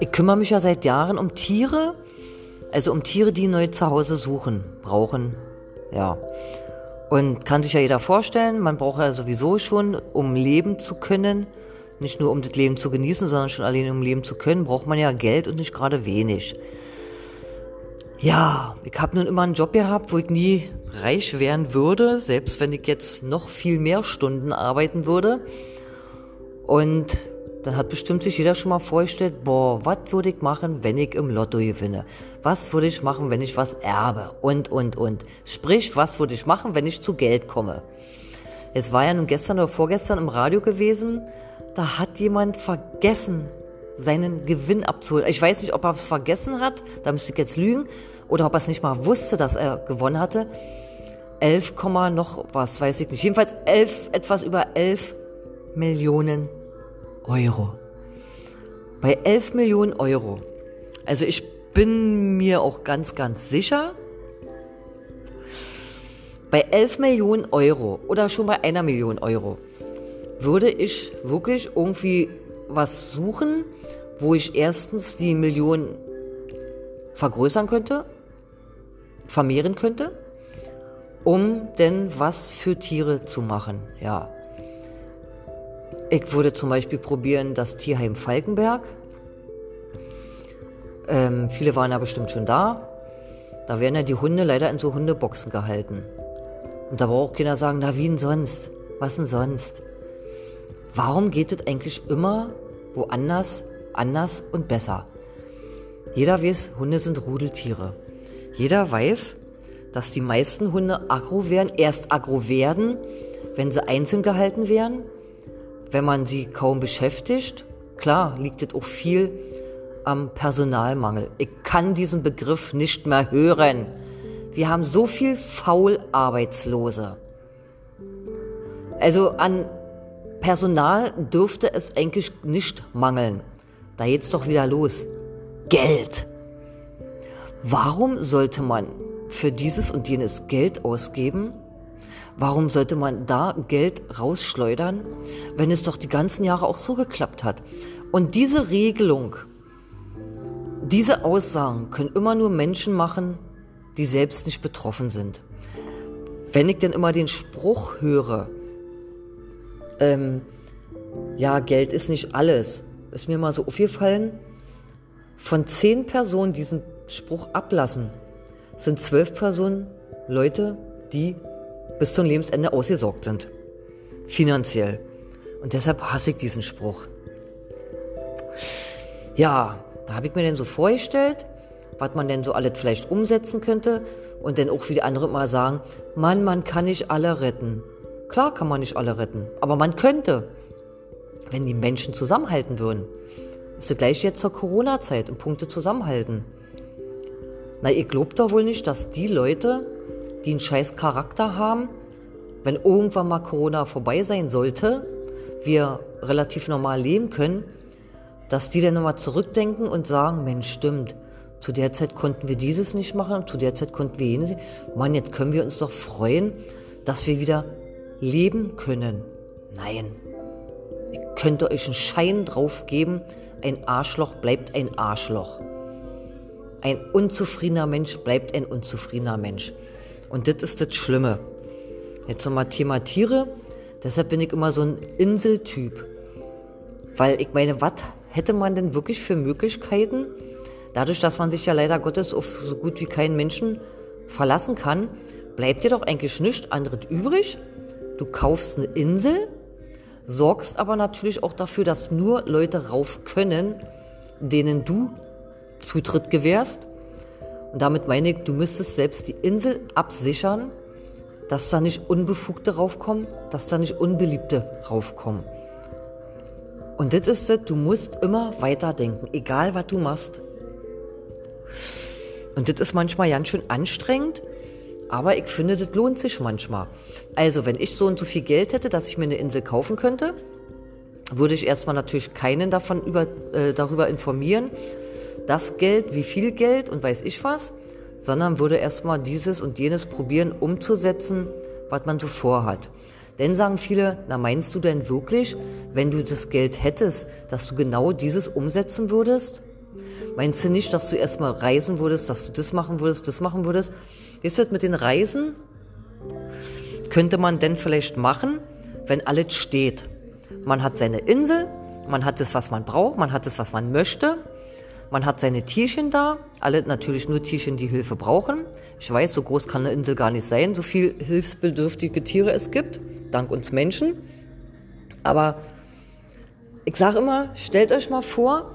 Ich kümmere mich ja seit Jahren um Tiere, also um Tiere, die neu zu Hause suchen, brauchen, ja. Und kann sich ja jeder vorstellen, man braucht ja sowieso schon, um leben zu können, nicht nur um das Leben zu genießen, sondern schon allein um leben zu können, braucht man ja Geld und nicht gerade wenig. Ja, ich habe nun immer einen Job gehabt, wo ich nie reich werden würde, selbst wenn ich jetzt noch viel mehr Stunden arbeiten würde. Und dann hat bestimmt sich jeder schon mal vorgestellt, boah, was würde ich machen, wenn ich im Lotto gewinne? Was würde ich machen, wenn ich was erbe? Und, und, und. Sprich, was würde ich machen, wenn ich zu Geld komme? Es war ja nun gestern oder vorgestern im Radio gewesen, da hat jemand vergessen, seinen Gewinn abzuholen. Ich weiß nicht, ob er es vergessen hat, da müsste ich jetzt lügen, oder ob er es nicht mal wusste, dass er gewonnen hatte. 11, noch was, weiß ich nicht. Jedenfalls 11, etwas über 11 Millionen Euro. Bei 11 Millionen Euro. Also ich bin mir auch ganz, ganz sicher, bei 11 Millionen Euro oder schon bei einer Million Euro würde ich wirklich irgendwie was suchen, wo ich erstens die Million vergrößern könnte, vermehren könnte, um denn was für Tiere zu machen, ja. Ich würde zum Beispiel probieren das Tierheim Falkenberg. Ähm, viele waren ja bestimmt schon da. Da werden ja die Hunde leider in so Hundeboxen gehalten. Und da braucht keiner sagen, na wie denn sonst? Was denn sonst? Warum geht es eigentlich immer woanders, anders und besser? Jeder weiß, Hunde sind Rudeltiere. Jeder weiß, dass die meisten Hunde aggro werden, erst aggro werden, wenn sie einzeln gehalten werden wenn man sie kaum beschäftigt. Klar liegt es auch viel am Personalmangel. Ich kann diesen Begriff nicht mehr hören. Wir haben so viel Faularbeitslose. Also an Personal dürfte es eigentlich nicht mangeln. Da geht's doch wieder los. Geld. Warum sollte man für dieses und jenes Geld ausgeben? Warum sollte man da Geld rausschleudern, wenn es doch die ganzen Jahre auch so geklappt hat? Und diese Regelung, diese Aussagen können immer nur Menschen machen, die selbst nicht betroffen sind. Wenn ich denn immer den Spruch höre, ähm, ja, Geld ist nicht alles, ist mir mal so aufgefallen, von zehn Personen diesen Spruch ablassen, sind zwölf Personen Leute, die bis zum Lebensende ausgesorgt sind. Finanziell. Und deshalb hasse ich diesen Spruch. Ja, da habe ich mir dann so vorgestellt, was man denn so alles vielleicht umsetzen könnte und dann auch wie die anderen mal sagen, Mann, man kann nicht alle retten. Klar kann man nicht alle retten, aber man könnte, wenn die Menschen zusammenhalten würden. Das ist gleich jetzt zur Corona-Zeit, im Punkte zusammenhalten. Na, ihr glaubt doch wohl nicht, dass die Leute, die einen scheiß Charakter haben, wenn irgendwann mal Corona vorbei sein sollte, wir relativ normal leben können, dass die dann nochmal zurückdenken und sagen, Mensch, stimmt, zu der Zeit konnten wir dieses nicht machen, zu der Zeit konnten wir jenes nicht. Mann, jetzt können wir uns doch freuen, dass wir wieder leben können. Nein, ihr könnt euch einen Schein drauf geben, ein Arschloch bleibt ein Arschloch. Ein unzufriedener Mensch bleibt ein unzufriedener Mensch. Und das ist das Schlimme. Jetzt nochmal Thema Tiere. Deshalb bin ich immer so ein Inseltyp. Weil ich meine, was hätte man denn wirklich für Möglichkeiten? Dadurch, dass man sich ja leider Gottes auf so gut wie keinen Menschen verlassen kann, bleibt dir doch eigentlich nichts anderes übrig. Du kaufst eine Insel, sorgst aber natürlich auch dafür, dass nur Leute rauf können, denen du Zutritt gewährst. Und damit meine ich, du müsstest selbst die Insel absichern, dass da nicht Unbefugte raufkommen, dass da nicht Unbeliebte raufkommen. Und das ist es, du musst immer weiterdenken, egal was du machst. Und das ist manchmal ganz schön anstrengend, aber ich finde, das lohnt sich manchmal. Also, wenn ich so und so viel Geld hätte, dass ich mir eine Insel kaufen könnte, würde ich erstmal natürlich keinen davon über, äh, darüber informieren, das Geld, wie viel Geld und weiß ich was, sondern würde erstmal dieses und jenes probieren umzusetzen, was man so vorhat. Dann sagen viele, na meinst du denn wirklich, wenn du das Geld hättest, dass du genau dieses umsetzen würdest? Meinst du nicht, dass du erstmal reisen würdest, dass du das machen würdest, das machen würdest? Weißt du, mit den Reisen könnte man denn vielleicht machen, wenn alles steht. Man hat seine Insel, man hat das, was man braucht, man hat das, was man möchte. Man hat seine Tierchen da, alle natürlich nur Tierchen, die Hilfe brauchen. Ich weiß, so groß kann eine Insel gar nicht sein, so viel hilfsbedürftige Tiere es gibt, dank uns Menschen. Aber ich sage immer, stellt euch mal vor,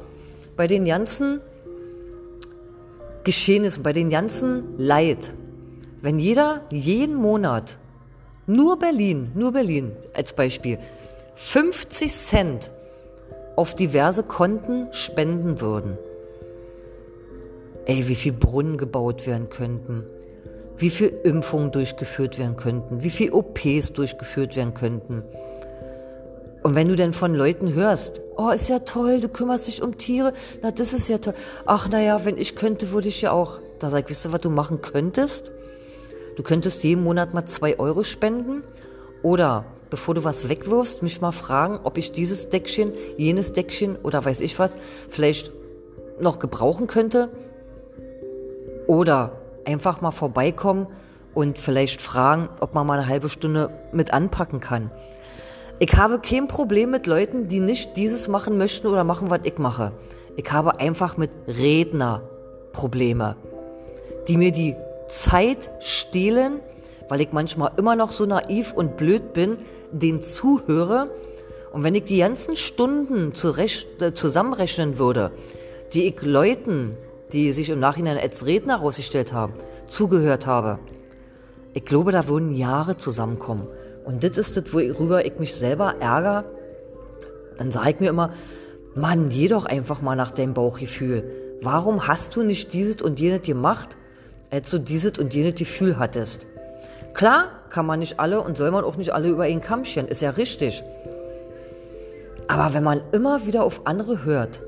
bei den ganzen Geschehnissen, bei den ganzen Leid, wenn jeder jeden Monat, nur Berlin, nur Berlin als Beispiel, 50 Cent auf diverse Konten spenden würden, ey, wie viel Brunnen gebaut werden könnten, wie viel Impfungen durchgeführt werden könnten, wie viel OPs durchgeführt werden könnten. Und wenn du denn von Leuten hörst, oh, ist ja toll, du kümmerst dich um Tiere, na, das ist ja toll. Ach, naja, wenn ich könnte, würde ich ja auch. Da sag ich, wisst ihr, was du machen könntest? Du könntest jeden Monat mal zwei Euro spenden oder bevor du was wegwirfst, mich mal fragen, ob ich dieses Deckchen, jenes Deckchen oder weiß ich was vielleicht noch gebrauchen könnte oder einfach mal vorbeikommen und vielleicht fragen, ob man mal eine halbe Stunde mit anpacken kann. Ich habe kein Problem mit Leuten, die nicht dieses machen möchten oder machen, was ich mache. Ich habe einfach mit Redner Probleme, die mir die Zeit stehlen, weil ich manchmal immer noch so naiv und blöd bin, den zuhöre. Und wenn ich die ganzen Stunden äh, zusammenrechnen würde, die ich Leuten die sich im Nachhinein als Redner herausgestellt haben, zugehört habe. Ich glaube, da würden Jahre zusammenkommen. Und das ist das, worüber ich mich selber ärgere. Dann sage ich mir immer, Mann, geh doch einfach mal nach deinem Bauchgefühl. Warum hast du nicht dieses und jenes gemacht, als du dieses und jenes Gefühl hattest? Klar kann man nicht alle und soll man auch nicht alle über ihn Kamm scheren, ist ja richtig. Aber wenn man immer wieder auf andere hört,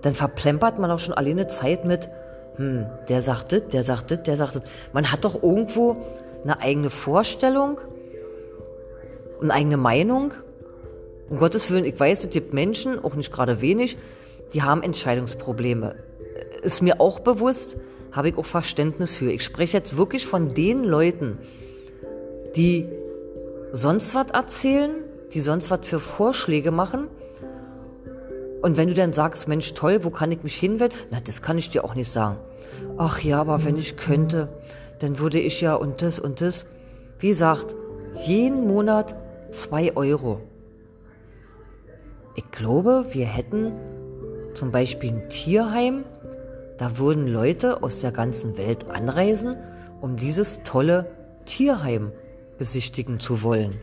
dann verplempert man auch schon alleine Zeit mit, hm, der sagt das, der sagt das, der sagt das. Man hat doch irgendwo eine eigene Vorstellung, eine eigene Meinung. Um Gottes Willen, ich weiß, es gibt Menschen, auch nicht gerade wenig, die haben Entscheidungsprobleme. Ist mir auch bewusst, habe ich auch Verständnis für. Ich spreche jetzt wirklich von den Leuten, die sonst was erzählen, die sonst was für Vorschläge machen und wenn du dann sagst, Mensch, toll, wo kann ich mich hinwenden? Na, das kann ich dir auch nicht sagen. Ach ja, aber wenn ich könnte, dann würde ich ja und das und das. Wie gesagt, jeden Monat zwei Euro. Ich glaube, wir hätten zum Beispiel ein Tierheim. Da würden Leute aus der ganzen Welt anreisen, um dieses tolle Tierheim besichtigen zu wollen.